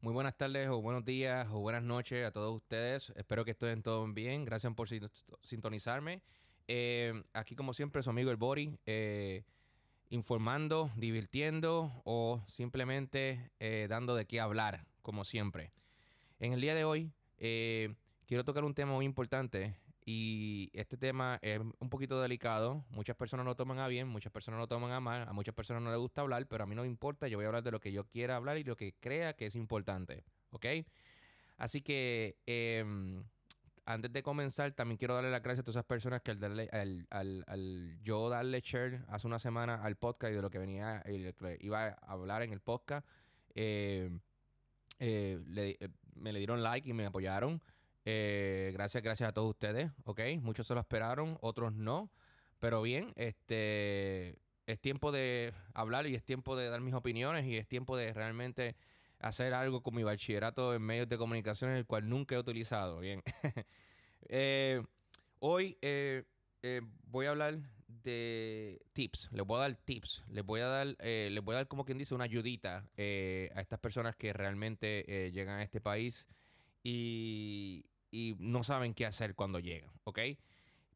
Muy buenas tardes o buenos días o buenas noches a todos ustedes. Espero que estén todos bien. Gracias por sintonizarme. Eh, aquí como siempre su amigo el Bori, eh, informando, divirtiendo o simplemente eh, dando de qué hablar, como siempre. En el día de hoy quiero tocar un tema muy importante y este tema es un poquito delicado. Muchas personas lo toman a bien, muchas personas lo toman a mal. A muchas personas no les gusta hablar, pero a mí no me importa. Yo voy a hablar de lo que yo quiera hablar y lo que crea que es importante. ¿Ok? Así que em, antes de comenzar, también quiero darle las gracias a todas esas personas que al, darle, al, yo darle share hace una semana al podcast y de lo que venía, y iba a hablar en el podcast, em, eh, eh, me le dieron like y me apoyaron. Eh, gracias, gracias a todos ustedes, ¿ok? Muchos se lo esperaron, otros no. Pero bien, este es tiempo de hablar y es tiempo de dar mis opiniones y es tiempo de realmente hacer algo con mi bachillerato en medios de comunicación, el cual nunca he utilizado. Bien. Eh, hoy eh, voy a hablar de tips. Les voy a dar tips. Les voy a dar, les voy a dar como quien dice una ayudita a estas personas que realmente llegan a este país y, y no saben qué hacer cuando llegan, ¿ok?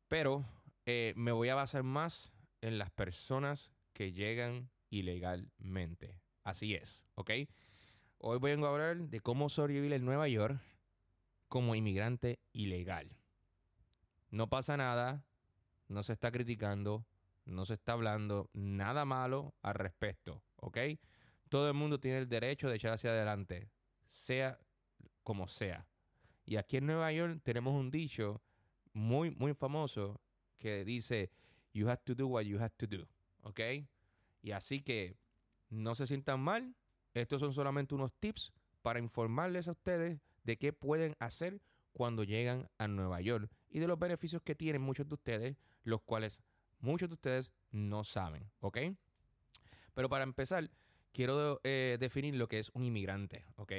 Pero eh, me voy a basar más en las personas que llegan ilegalmente. Así es, ¿ok? Hoy vengo a hablar de cómo sobrevivir en Nueva York como inmigrante ilegal. No pasa nada, no se está criticando, no se está hablando nada malo al respecto, ¿ok? Todo el mundo tiene el derecho de echar hacia adelante, sea como sea. Y aquí en Nueva York tenemos un dicho muy, muy famoso que dice, you have to do what you have to do. ¿Ok? Y así que no se sientan mal. Estos son solamente unos tips para informarles a ustedes de qué pueden hacer cuando llegan a Nueva York y de los beneficios que tienen muchos de ustedes, los cuales muchos de ustedes no saben. ¿Ok? Pero para empezar, quiero eh, definir lo que es un inmigrante. ¿Ok?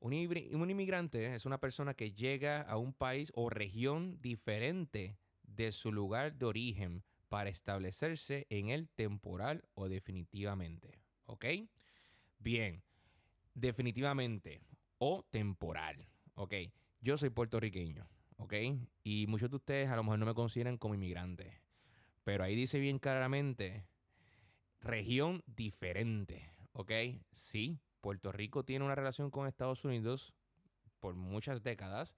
Un, inmigrante es una persona que llega a un país o región diferente de su lugar de origen para establecerse en él temporal o definitivamente. ¿Ok? Bien, definitivamente o temporal. ¿Ok? Yo soy puertorriqueño. ¿Ok? Y muchos de ustedes a lo mejor no me consideran como inmigrante. Pero ahí dice bien claramente, región diferente. ¿Ok? Sí, Puerto Rico tiene una relación con Estados Unidos por muchas décadas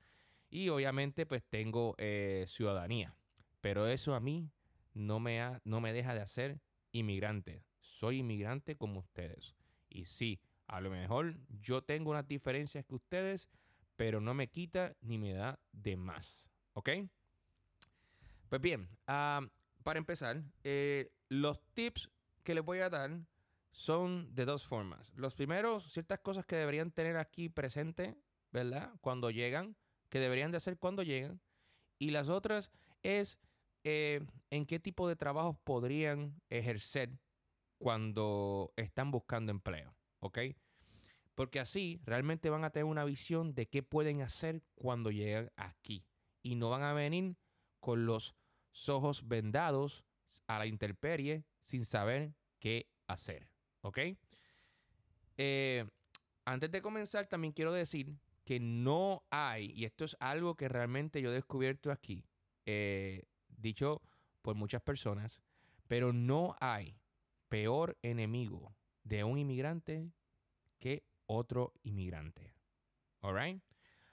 y obviamente pues tengo eh, ciudadanía. Pero eso a mí no me, ha, no me deja de hacer inmigrante. Soy inmigrante como ustedes. Y sí, a lo mejor yo tengo unas diferencias que ustedes, pero no me quita ni me da de más. ¿Ok? Pues bien, ah, para empezar, eh, los tips que les voy a dar son de dos formas. Los primeros, ciertas cosas que deberían tener aquí presente, ¿verdad? Cuando llegan, que deberían de hacer cuando llegan. Y las otras es eh, en qué tipo de trabajos podrían ejercer cuando están buscando empleo, ¿ok? Porque así realmente van a tener una visión de qué pueden hacer cuando llegan aquí. Y no van a venir con los ojos vendados a la intemperie sin saber qué hacer. ¿Ok? Eh, antes de comenzar, también quiero decir que no hay, y esto es algo que realmente yo he descubierto aquí, eh, dicho por muchas personas, pero no hay peor enemigo de un inmigrante que otro inmigrante. ¿Alright?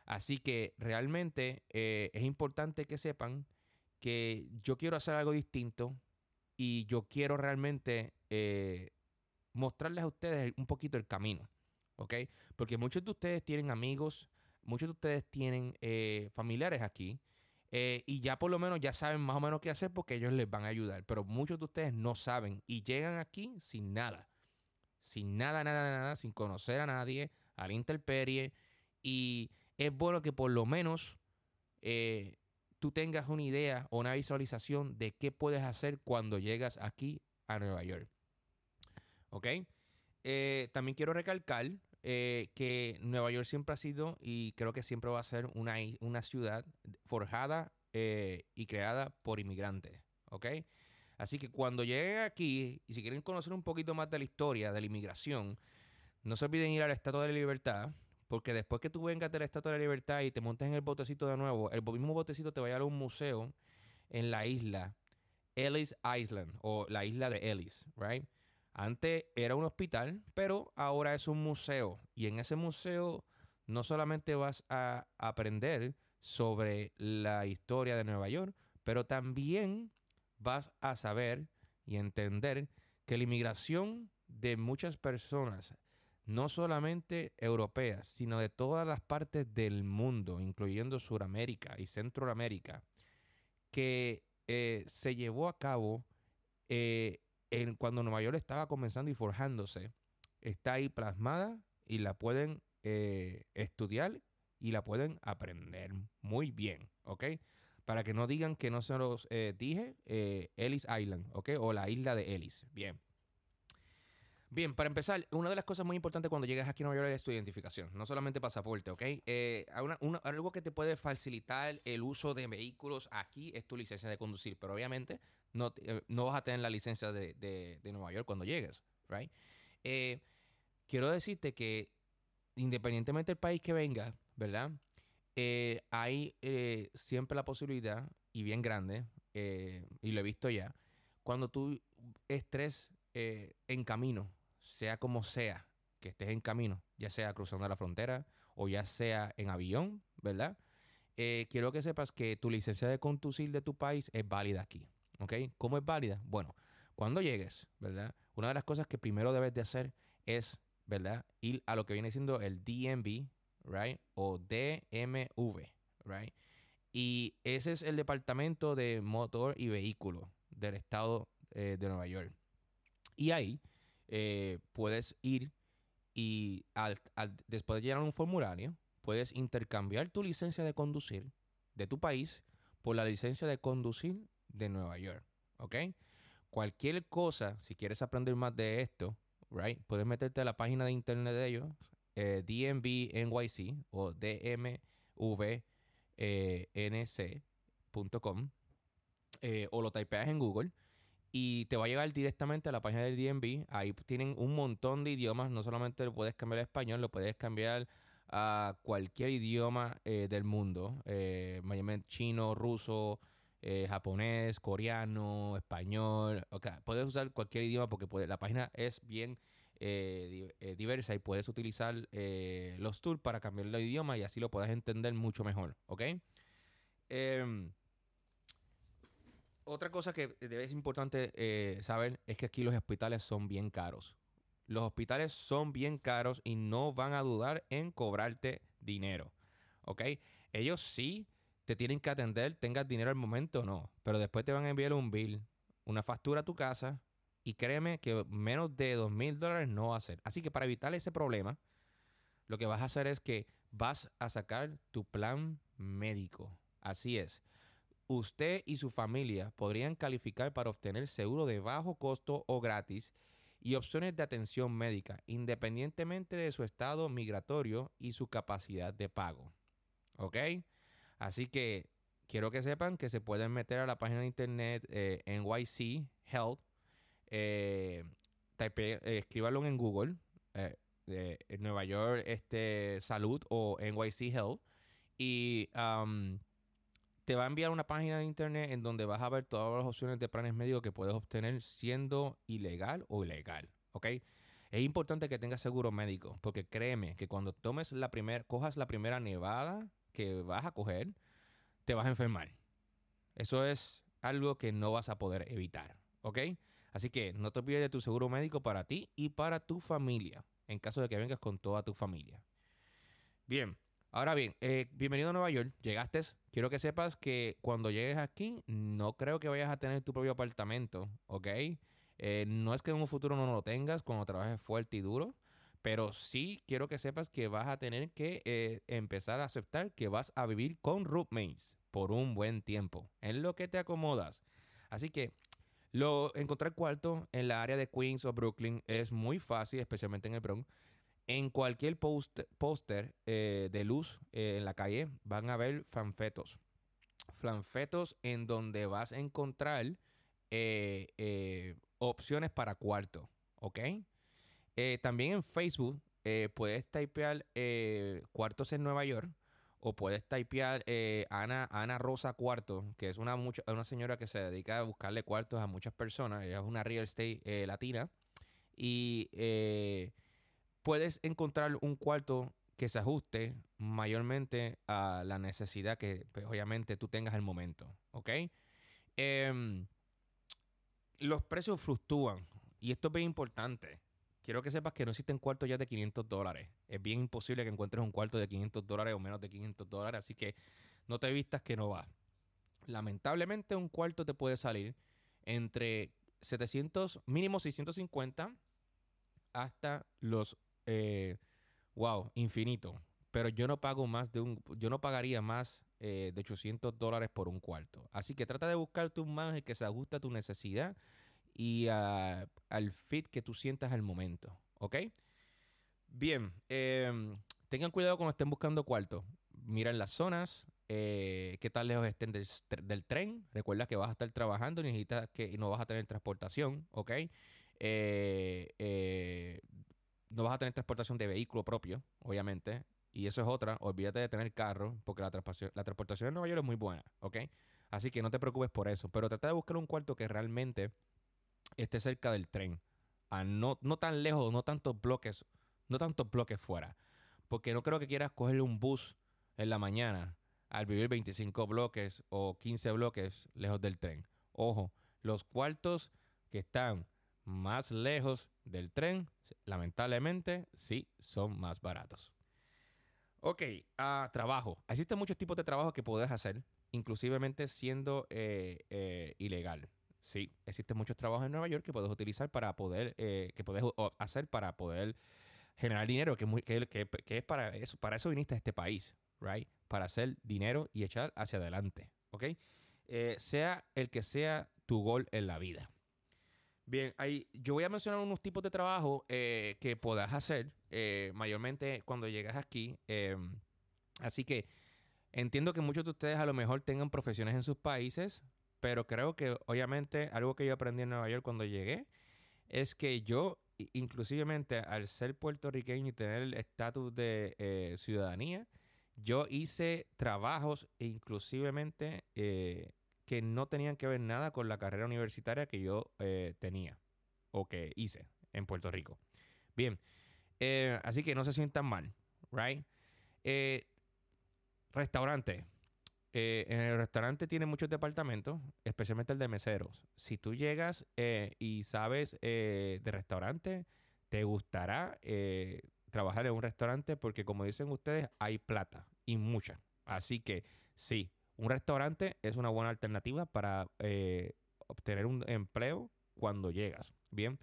Así que realmente eh, es importante que sepan que yo quiero hacer algo distinto y yo quiero realmente mostrarles a ustedes un poquito el camino, ¿ok? Porque muchos de ustedes tienen amigos, muchos de ustedes tienen eh, familiares aquí eh, y ya por lo menos ya saben más o menos qué hacer porque ellos les van a ayudar, pero muchos de ustedes no saben y llegan aquí sin nada, sin nada, nada, nada, sin conocer a nadie, a la y es bueno que por lo menos eh, tú tengas una idea o una visualización de qué puedes hacer cuando llegas aquí a Nueva York. ¿Ok? Eh, también quiero recalcar eh, que Nueva York siempre ha sido y creo que siempre va a ser una, una ciudad forjada eh, y creada por inmigrantes. ¿Ok? Así que cuando lleguen aquí y si quieren conocer un poquito más de la historia de la inmigración, no se olviden ir a la Estatua de la Libertad, porque después que tú vengas de la Estatua de la Libertad y te montes en el botecito de nuevo, el mismo botecito te va a llevar a un museo en la isla Ellis Island o la isla de Ellis, right? Antes era un hospital, pero ahora es un museo. Y en ese museo no solamente vas a aprender sobre la historia de Nueva York, pero también vas a saber y entender que la inmigración de muchas personas, no solamente europeas, sino de todas las partes del mundo, incluyendo Sudamérica y Centroamérica, que eh, se llevó a cabo eh, en, cuando Nueva York estaba comenzando y forjándose, está ahí plasmada y la pueden eh, estudiar y la pueden aprender muy bien, ¿ok? Para que no digan que no se los dije, Ellis Island, ¿ok? O la isla de Ellis. Bien. Bien, para empezar, una de las cosas muy importantes cuando llegas aquí a Nueva York es tu identificación, no solamente pasaporte, ¿ok? Eh, algo que te puede facilitar el uso de vehículos aquí es tu licencia de conducir, pero obviamente no, eh, no vas a tener la licencia de, de, Nueva York cuando llegues, ¿right? Eh, quiero decirte que independientemente del país que venga, ¿verdad? hay siempre la posibilidad, y bien grande, y lo he visto ya, cuando tú estés en camino sea como sea que estés en camino, ya sea cruzando la frontera o ya sea en avión, ¿verdad? Eh, quiero que sepas que tu licencia de conducir de tu país es válida aquí, ¿ok? ¿Cómo es válida? Bueno, cuando llegues, ¿verdad? Una de las cosas que primero debes de hacer es, ¿verdad? Ir a lo que viene siendo el DMV, ¿right? O DMV, ¿right? Y ese es el Departamento de Motor y Vehículo del Estado eh, de Nueva York. Y ahí eh, puedes ir y después de llenar un formulario, puedes intercambiar tu licencia de conducir de tu país por la licencia de conducir de Nueva York. ¿Ok? Cualquier cosa, si quieres aprender más de esto, right, puedes meterte a la página de internet de ellos, eh, DMV o DMVNC.com, eh, o lo typeas en Google y te va a llevar directamente a la página del DMV. Ahí tienen un montón de idiomas. No solamente lo puedes cambiar a español, lo puedes cambiar a cualquier idioma eh, del mundo. Eh, chino, ruso, eh, japonés, coreano, español. Okay. Puedes usar cualquier idioma porque la página es bien eh, diversa y puedes utilizar los tools para cambiar el idioma y así lo puedes entender mucho mejor. ¿Ok? Otra cosa que es importante eh, saber es que aquí los hospitales son bien caros. Los hospitales son bien caros y no van a dudar en cobrarte dinero. ¿Ok? Ellos sí te tienen que atender, tengas dinero al momento o no. Pero después te van a enviar un bill, una factura a tu casa. Y créeme que menos de dos mil dólares no va a ser. Así que para evitar ese problema, lo que vas a hacer es que vas a sacar tu plan médico. Así es usted y su familia podrían calificar para obtener seguro de bajo costo o gratis y opciones de atención médica, independientemente de su estado migratorio y su capacidad de pago. ¿Ok? Así que quiero que sepan que se pueden meter a la página de internet eh, NYC Health. Eh, eh, escríbalo en Google. Nueva York este, Salud o NYC Health. Y um, te va a enviar una página de internet en donde vas a ver todas las opciones de planes médicos que puedes obtener siendo ilegal o ilegal. ¿Ok? Es importante que tengas seguro médico, porque créeme que cuando tomes la primera, cojas la primera nevada que vas a coger, te vas a enfermar. Eso es algo que no vas a poder evitar. ¿Ok? Así que no te olvides de tu seguro médico para ti y para tu familia, en caso de que vengas con toda tu familia. Bien, Ahora bien, eh, bienvenido a Nueva York. Llegaste. Quiero que sepas que cuando llegues aquí, no creo que vayas a tener tu propio apartamento, ¿ok? Eh, no es que en un futuro no lo tengas cuando trabajes fuerte y duro, pero sí quiero que sepas que vas a tener que eh, empezar a aceptar que vas a vivir con roommates por un buen tiempo, en lo que te acomodas. Así que lo, encontrar cuarto en la área de Queens o Brooklyn es muy fácil, especialmente en el Bronx. En cualquier póster eh, de luz eh, en la calle van a ver fanfetos. Fanfetos en donde vas a encontrar eh, opciones para cuarto. ¿Ok? también en Facebook puedes typear cuartos en Nueva York o puedes typear Ana, Ana Rosa Cuarto, que es una, mucha, una señora que se dedica a buscarle cuartos a muchas personas. Ella es una real estate latina. Y puedes encontrar un cuarto que se ajuste mayormente a la necesidad que pues, obviamente tú tengas al momento. ¿Ok? Em, los precios fluctúan. Y esto es bien importante. Quiero que sepas que no existen cuartos ya de 500 dólares. Es bien imposible que encuentres un cuarto de 500 dólares o menos de 500 dólares. Así que no te vistas que no va. Lamentablemente un cuarto te puede salir entre 700, mínimo 650 hasta los, eh, wow, infinito. Pero yo no pago más de un, yo no pagaría más eh, de 800 dólares por un cuarto. Así que trata de buscarte un manager que se ajuste a tu necesidad y a- al fit que tú sientas al momento. ¿Ok? Bien. em, tengan cuidado cuando estén buscando cuarto. Miren las zonas. eh, qué tan lejos estén del, tr- del tren. Recuerda que vas a estar trabajando y necesitas que no vas a tener transportación. ¿Ok? Eh, no vas a tener transportación de vehículo propio, obviamente. Y eso es otra. Olvídate de tener carro, porque la transportación, la transportación en Nueva York es muy buena, ¿ok? Así que no te preocupes por eso. Pero trata de buscar un cuarto que realmente esté cerca del tren. A no, no tan lejos, no tantos bloques, no tantos bloques fuera. Porque no creo que quieras coger un bus en la mañana al vivir 25 bloques o 15 bloques lejos del tren. Ojo, los cuartos que están más lejos del tren, lamentablemente, sí son más baratos. Ok, ah, trabajo. Existen muchos tipos de trabajo que puedes hacer, inclusivemente siendo eh, eh, ilegal. Sí, existen muchos trabajos en Nueva York que puedes utilizar para poder, eh, que puedes hacer para poder generar dinero, que es para eso, para eso viniste a este país, right? Para hacer dinero y echar hacia adelante, ¿ok? Eh, sea el que sea tu gol en la vida. Bien, ahí, yo voy a mencionar unos tipos de trabajo eh, que puedas hacer eh, mayormente cuando llegas aquí. eh, así que entiendo que muchos de ustedes a lo mejor tengan profesiones en sus países, pero creo que obviamente algo que yo aprendí en Nueva York cuando llegué es que yo, inclusivemente al ser puertorriqueño y tener el estatus de eh, ciudadanía, yo hice trabajos eh, que no tenían que ver nada con la carrera universitaria que yo eh, tenía o que hice en Puerto Rico. Bien, eh, así que no se sientan mal, ¿right? Eh, restaurante. En el restaurante tiene muchos departamentos, especialmente el de meseros. Si tú llegas y sabes de restaurante, te gustará trabajar en un restaurante porque como dicen ustedes, hay plata y mucha. Así que sí, un restaurante es una buena alternativa para eh, obtener un empleo cuando llegas. Bien,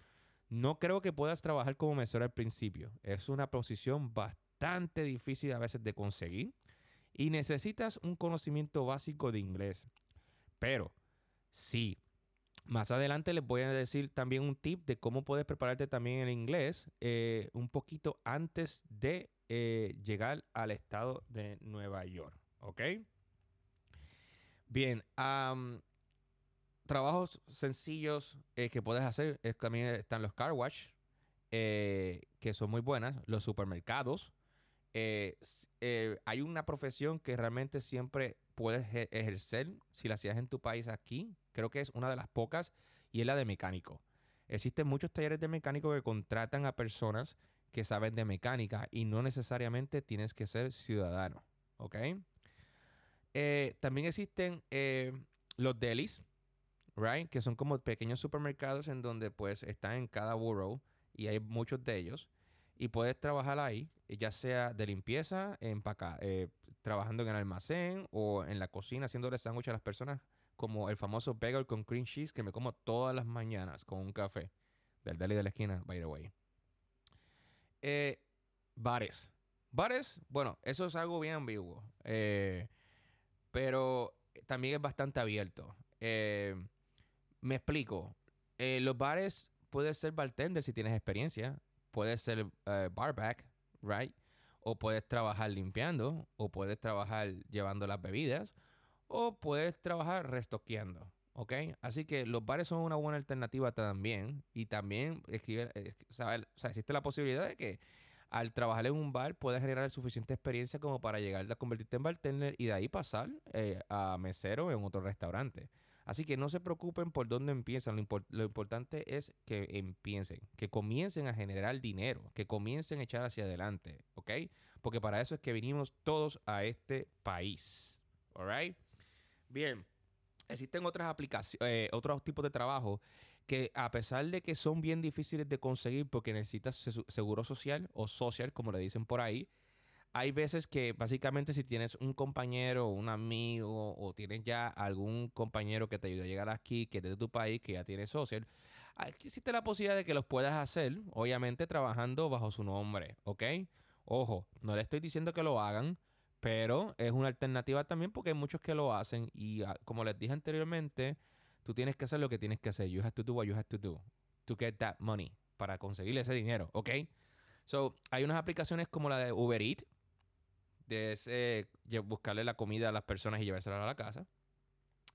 no creo que puedas trabajar como mesero al principio. Es una posición bastante difícil a veces de conseguir y necesitas un conocimiento básico de inglés. Pero sí, más adelante les voy a decir también un tip de cómo puedes prepararte también en inglés eh, un poquito antes de eh, llegar al estado de Nueva York. ¿Ok? Bien, am, trabajos sencillos eh, que puedes hacer es, también están los car wash, eh, que son muy buenas, los supermercados. eh, hay una profesión que realmente siempre puedes e- ejercer si la hacías en tu país aquí. Creo que es una de las pocas y es la de mecánico. Existen muchos talleres de mecánico que contratan a personas que saben de mecánica y no necesariamente tienes que ser ciudadano. ¿Ok? Eh, también existen eh, los delis, right? Que son como pequeños supermercados en donde pues están en cada borough y hay muchos de ellos. Y puedes trabajar ahí, ya sea de limpieza, eh, trabajando en el almacén o en la cocina haciéndole sándwich a las personas, como el famoso bagel con cream cheese que me como todas las mañanas con un café del deli de la esquina, by the way. Bares. Bares, bueno, eso es algo bien ambiguo. Pero también es bastante abierto. Eh, me explico. Eh, los bares puedes ser bartender si tienes experiencia. Puedes ser eh, barback, right? O puedes trabajar limpiando. O puedes trabajar llevando las bebidas. O puedes trabajar restoqueando. ¿Ok? Así que los bares son una buena alternativa también. Y también eh, saber- o sea, existe la posibilidad de que al trabajar en un bar puedes generar suficiente experiencia como para llegar a convertirte en bartender y de ahí pasar eh, a mesero en otro restaurante. Así que no se preocupen por dónde empiezan. Lo, importante es que empiecen, que comiencen a generar dinero, que comiencen a echar hacia adelante, ¿ok? Porque para eso es que vinimos todos a este país, ¿alright? Bien, existen otras aplicaciones, eh, otros tipos de trabajo que a pesar de que son bien difíciles de conseguir porque necesitas seguro social o social, como le dicen por ahí, hay veces que básicamente si tienes un compañero, un amigo o tienes ya algún compañero que te ayude a llegar aquí, que es de tu país, que ya tiene social, existe la posibilidad de que los puedas hacer, obviamente trabajando bajo su nombre, ¿ok? Ojo, no le estoy diciendo que lo hagan, pero es una alternativa también porque hay muchos que lo hacen y ah, como les dije anteriormente, tú tienes que hacer lo que tienes que hacer. You have to do what you have to do to get that money para conseguir ese dinero, ¿ok? So, hay unas aplicaciones como la de Uber Eats, de buscarle la comida a las personas y llevársela a la casa.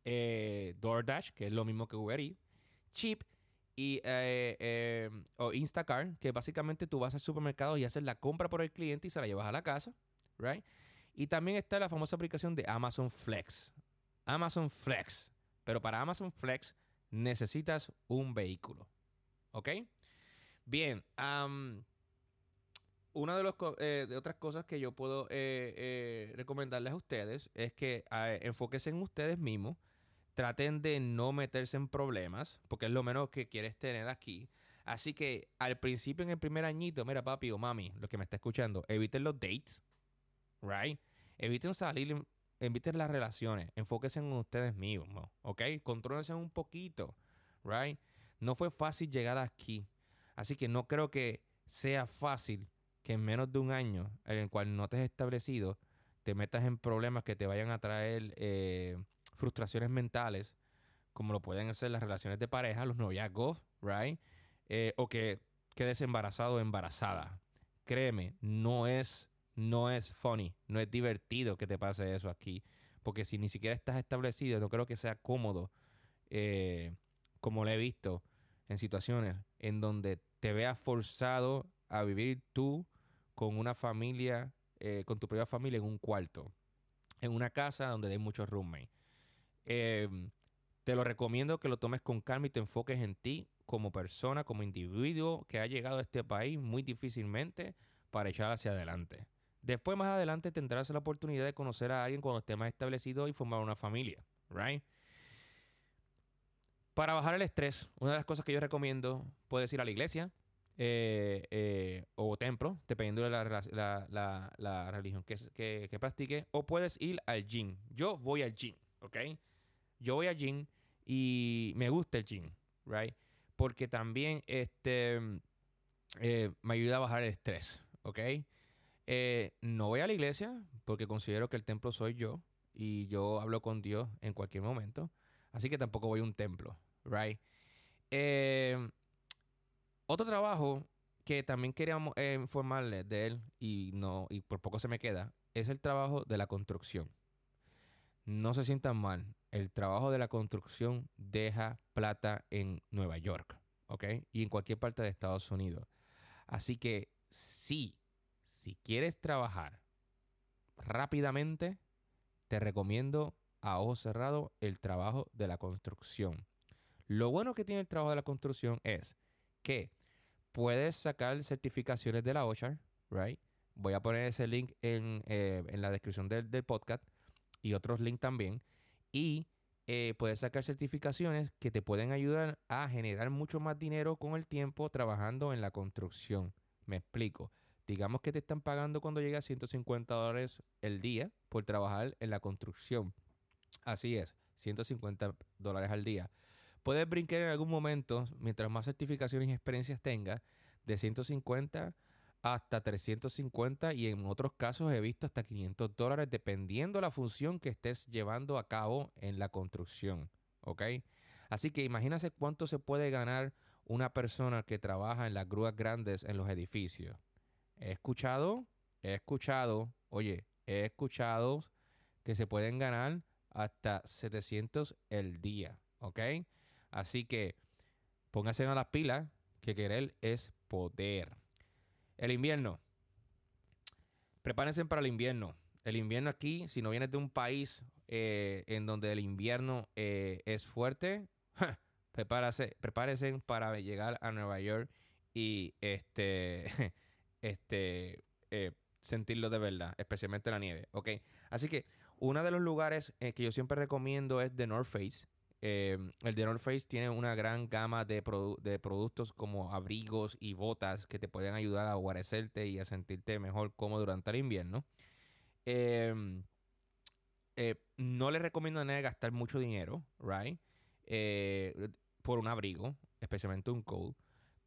Eh, DoorDash, que es lo mismo que Uber Eats. Chip y eh, eh, o Instacart, que básicamente tú vas al supermercado y haces la compra por el cliente y se la llevas a la casa, right? Y también está la famosa aplicación de Amazon Flex. Amazon Flex. Pero para Amazon Flex necesitas un vehículo. ¿Ok? Bien. una de, los, eh, de otras cosas que yo puedo eh, eh, recomendarles a ustedes es que enfóquense en ustedes mismos. Traten de no meterse en problemas, porque es lo menos que quieres tener aquí. Así que al principio, en el primer añito, mira, papi o mami, lo que me está escuchando, eviten los dates, right? Eviten salir eviten las relaciones, enfóquense en ustedes mismos, ¿ok? Contrólense un poquito, right? No fue fácil llegar aquí, así que no creo que sea fácil que en menos de un año en el cual no te has establecido, te metas en problemas que te vayan a traer eh, frustraciones mentales, como lo pueden hacer las relaciones de pareja, los noviazgos, right? Eh, o que quedes embarazado o embarazada. Créeme, no es no es funny, no es divertido que te pase eso aquí. Porque si ni siquiera estás establecido, no creo que sea cómodo, eh, como lo he visto en situaciones en donde te veas forzado a vivir tú con una familia, eh, con tu propia familia en un cuarto, en una casa donde hay muchos roommates. Em, te lo recomiendo que lo tomes con calma y te enfoques en ti como persona, como individuo que ha llegado a este país muy difícilmente para echar hacia adelante. Después, más adelante, tendrás la oportunidad de conocer a alguien cuando esté más establecido y formar una familia, right? Para bajar el estrés, una de las cosas que yo recomiendo, puedes ir a la iglesia eh, eh, o templo, dependiendo de la, religión que, que, que practique, o puedes ir al gym. Yo voy al gym, ¿ok? Yo voy al gym y me gusta el gym, right? Porque también este, eh, me ayuda a bajar el estrés, ¿ok? Eh, no voy a la iglesia porque considero que el templo soy yo y yo hablo con Dios en cualquier momento. Así que tampoco voy a un templo, right? Eh, otro trabajo que también queríamos eh, informarles de él y no y por poco se me queda es el trabajo de la construcción. No se sientan mal. El trabajo de la construcción deja plata en Nueva York, ¿ok? Y en cualquier parte de Estados Unidos. Así que sí, si quieres trabajar rápidamente, te recomiendo a ojo cerrado el trabajo de la construcción. Lo bueno que tiene el trabajo de la construcción es que puedes sacar certificaciones de la OSHA, right? Voy a poner ese link en, eh, la descripción del, podcast y otros links también. Y eh, puedes sacar certificaciones que te pueden ayudar a generar mucho más dinero con el tiempo trabajando en la construcción. Me explico. Digamos que te están pagando cuando llega a 150 dólares el día por trabajar en la construcción. Así es, 150 dólares al día. Puedes brincar en algún momento, mientras más certificaciones y experiencias tengas, de 150 hasta 350 y en otros casos he visto hasta 500 dólares dependiendo la función que estés llevando a cabo en la construcción. ¿Ok? Así que imagínate cuánto se puede ganar una persona que trabaja en las grúas grandes en los edificios. He escuchado, he escuchado, oye, he escuchado que se pueden ganar hasta 700 el día, ¿ok? Así que pónganse a las pilas, que querer es poder. El invierno, prepárense para el invierno. El invierno aquí, si no vienes de un país eh, en donde el invierno eh, es fuerte, prepárese, prepárense para llegar a Nueva York y este, este, eh, sentirlo de verdad, especialmente la nieve, ¿ok? Así que uno de los lugares que yo siempre recomiendo es The North Face. el The North Face tiene una gran gama de, de, productos como abrigos y botas que te pueden ayudar a guarecerte y a sentirte mejor cómodo durante el invierno. Em, eh, no le recomiendo a nadie gastar mucho dinero, right? Eh, por un abrigo, especialmente un coat.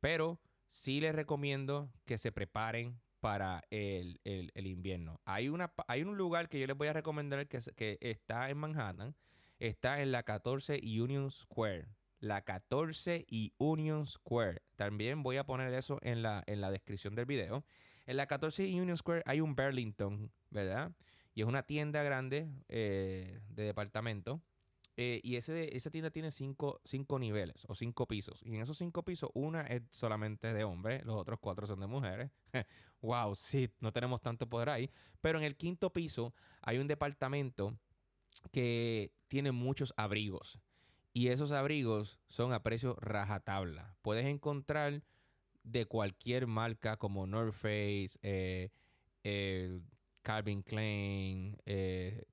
Pero sí les recomiendo que se preparen para el, invierno. Hay, una, hay un lugar que yo les voy a recomendar que, que está en Manhattan. Está en la 14 Union Square. La 14 y Union Square. También voy a poner eso en la, en la descripción del video. En la 14 y Union Square hay un Burlington, ¿verdad? Y es una tienda grande eh, de departamento. Eh, y ese, esa tienda tiene cinco, cinco, niveles o cinco pisos. Y en esos cinco pisos, una es solamente de hombres, los otros cuatro son de mujeres. wow, sí, no tenemos tanto poder ahí. Pero en el quinto piso hay un departamento que tiene muchos abrigos. Y esos abrigos son a precio rajatabla. Puedes encontrar de cualquier marca como North Face, eh, Calvin Klein, eh,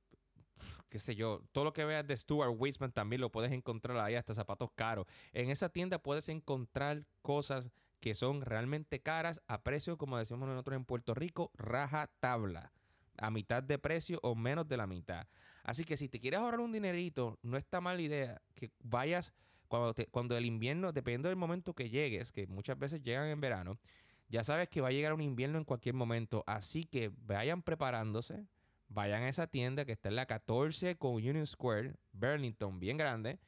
qué sé yo, todo lo que veas de Stuart Weitzman también lo puedes encontrar ahí, hasta zapatos caros. En esa tienda puedes encontrar cosas que son realmente caras a precio, como decimos nosotros en Puerto Rico, raja tabla, a mitad de precio o menos de la mitad. Así que si te quieres ahorrar un dinerito, no está mala idea que vayas cuando, cuando el invierno, dependiendo del momento que llegues, que muchas veces llegan en verano, ya sabes que va a llegar un invierno en cualquier momento, así que vayan preparándose, vayan a esa tienda que está en la 14 con Union Square, Burlington, bien grande,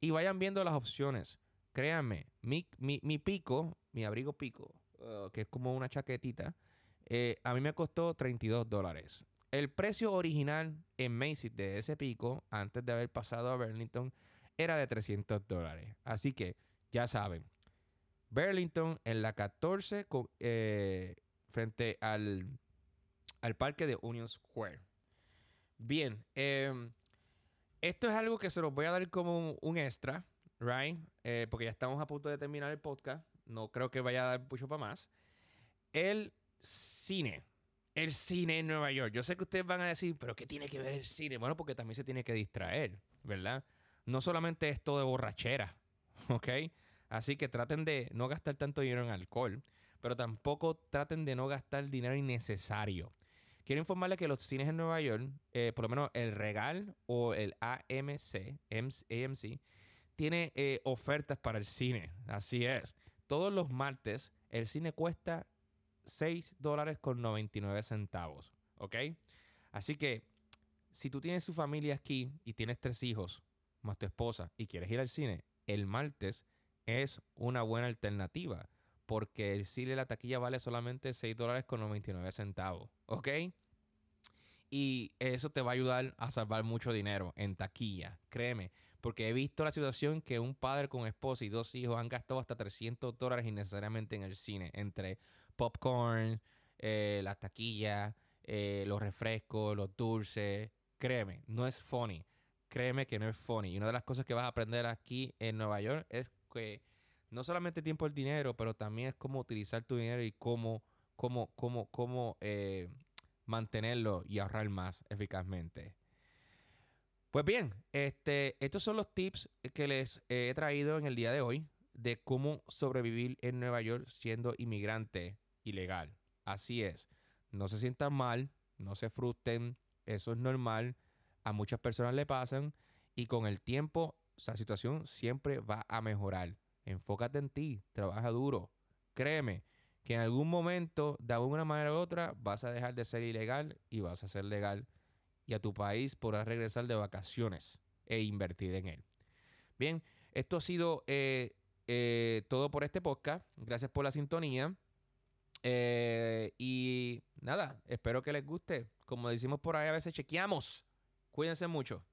y vayan viendo las opciones. Créanme, mi, pico, mi abrigo pico, uh, que es como una chaquetita, eh, a mí me costó 32 dólares. El precio original en Macy's de ese pico, antes de haber pasado a Burlington, era de 300 dólares. Así que ya saben, Burlington en la 14 eh, frente al, al parque de Union Square. Bien, em, esto es algo que se los voy a dar como un, extra, right? Eh, porque ya estamos a punto de terminar el podcast. No creo que vaya a dar mucho para más. El cine. El cine en Nueva York. Yo sé que ustedes van a decir, pero ¿qué tiene que ver el cine? Bueno, porque también se tiene que distraer, ¿verdad? No solamente esto de borrachera, ¿ok? Así que traten de no gastar tanto dinero en alcohol, pero tampoco traten de no gastar dinero innecesario. Quiero informarles que los cines en Nueva York, eh, por lo menos el Regal o el AMC, AMC, tiene eh, ofertas para el cine. Así es. Todos los martes el cine cuesta 6 dólares con 99 centavos. ¿Ok? Así que si tú tienes su familia aquí y tienes tres hijos más tu esposa y quieres ir al cine, el martes es una buena alternativa. Porque el cine la taquilla vale solamente 6 dólares con 99 centavos. ¿Ok? Y eso te va a ayudar a salvar mucho dinero en taquilla. Créeme. Porque he visto la situación que un padre con esposa y dos hijos han gastado hasta 300 dólares innecesariamente en el cine. Entre popcorn, eh, las taquillas, eh, los refrescos, los dulces. Créeme, no es funny. Créeme que no es funny. Y una de las cosas que vas a aprender aquí en Nueva York es que no solamente tiempo el dinero, pero también es cómo utilizar tu dinero y cómo, cómo, cómo, cómo eh, mantenerlo y ahorrar más eficazmente. Pues bien, este, estos son los tips que les he traído en el día de hoy de cómo sobrevivir en Nueva York siendo inmigrante ilegal. Así es, no se sientan mal, no se frustren, eso es normal, a muchas personas le pasan y con el tiempo esa situación siempre va a mejorar. Enfócate en ti, trabaja duro. Créeme que en algún momento, de alguna manera u otra, vas a dejar de ser ilegal y vas a ser legal. Y a tu país podrás regresar de vacaciones e invertir en él. Bien, esto ha sido eh, eh, todo por este podcast. Gracias por la sintonía. Eh, y nada, espero que les guste. Como decimos por ahí, a veces chequeamos. Cuídense mucho.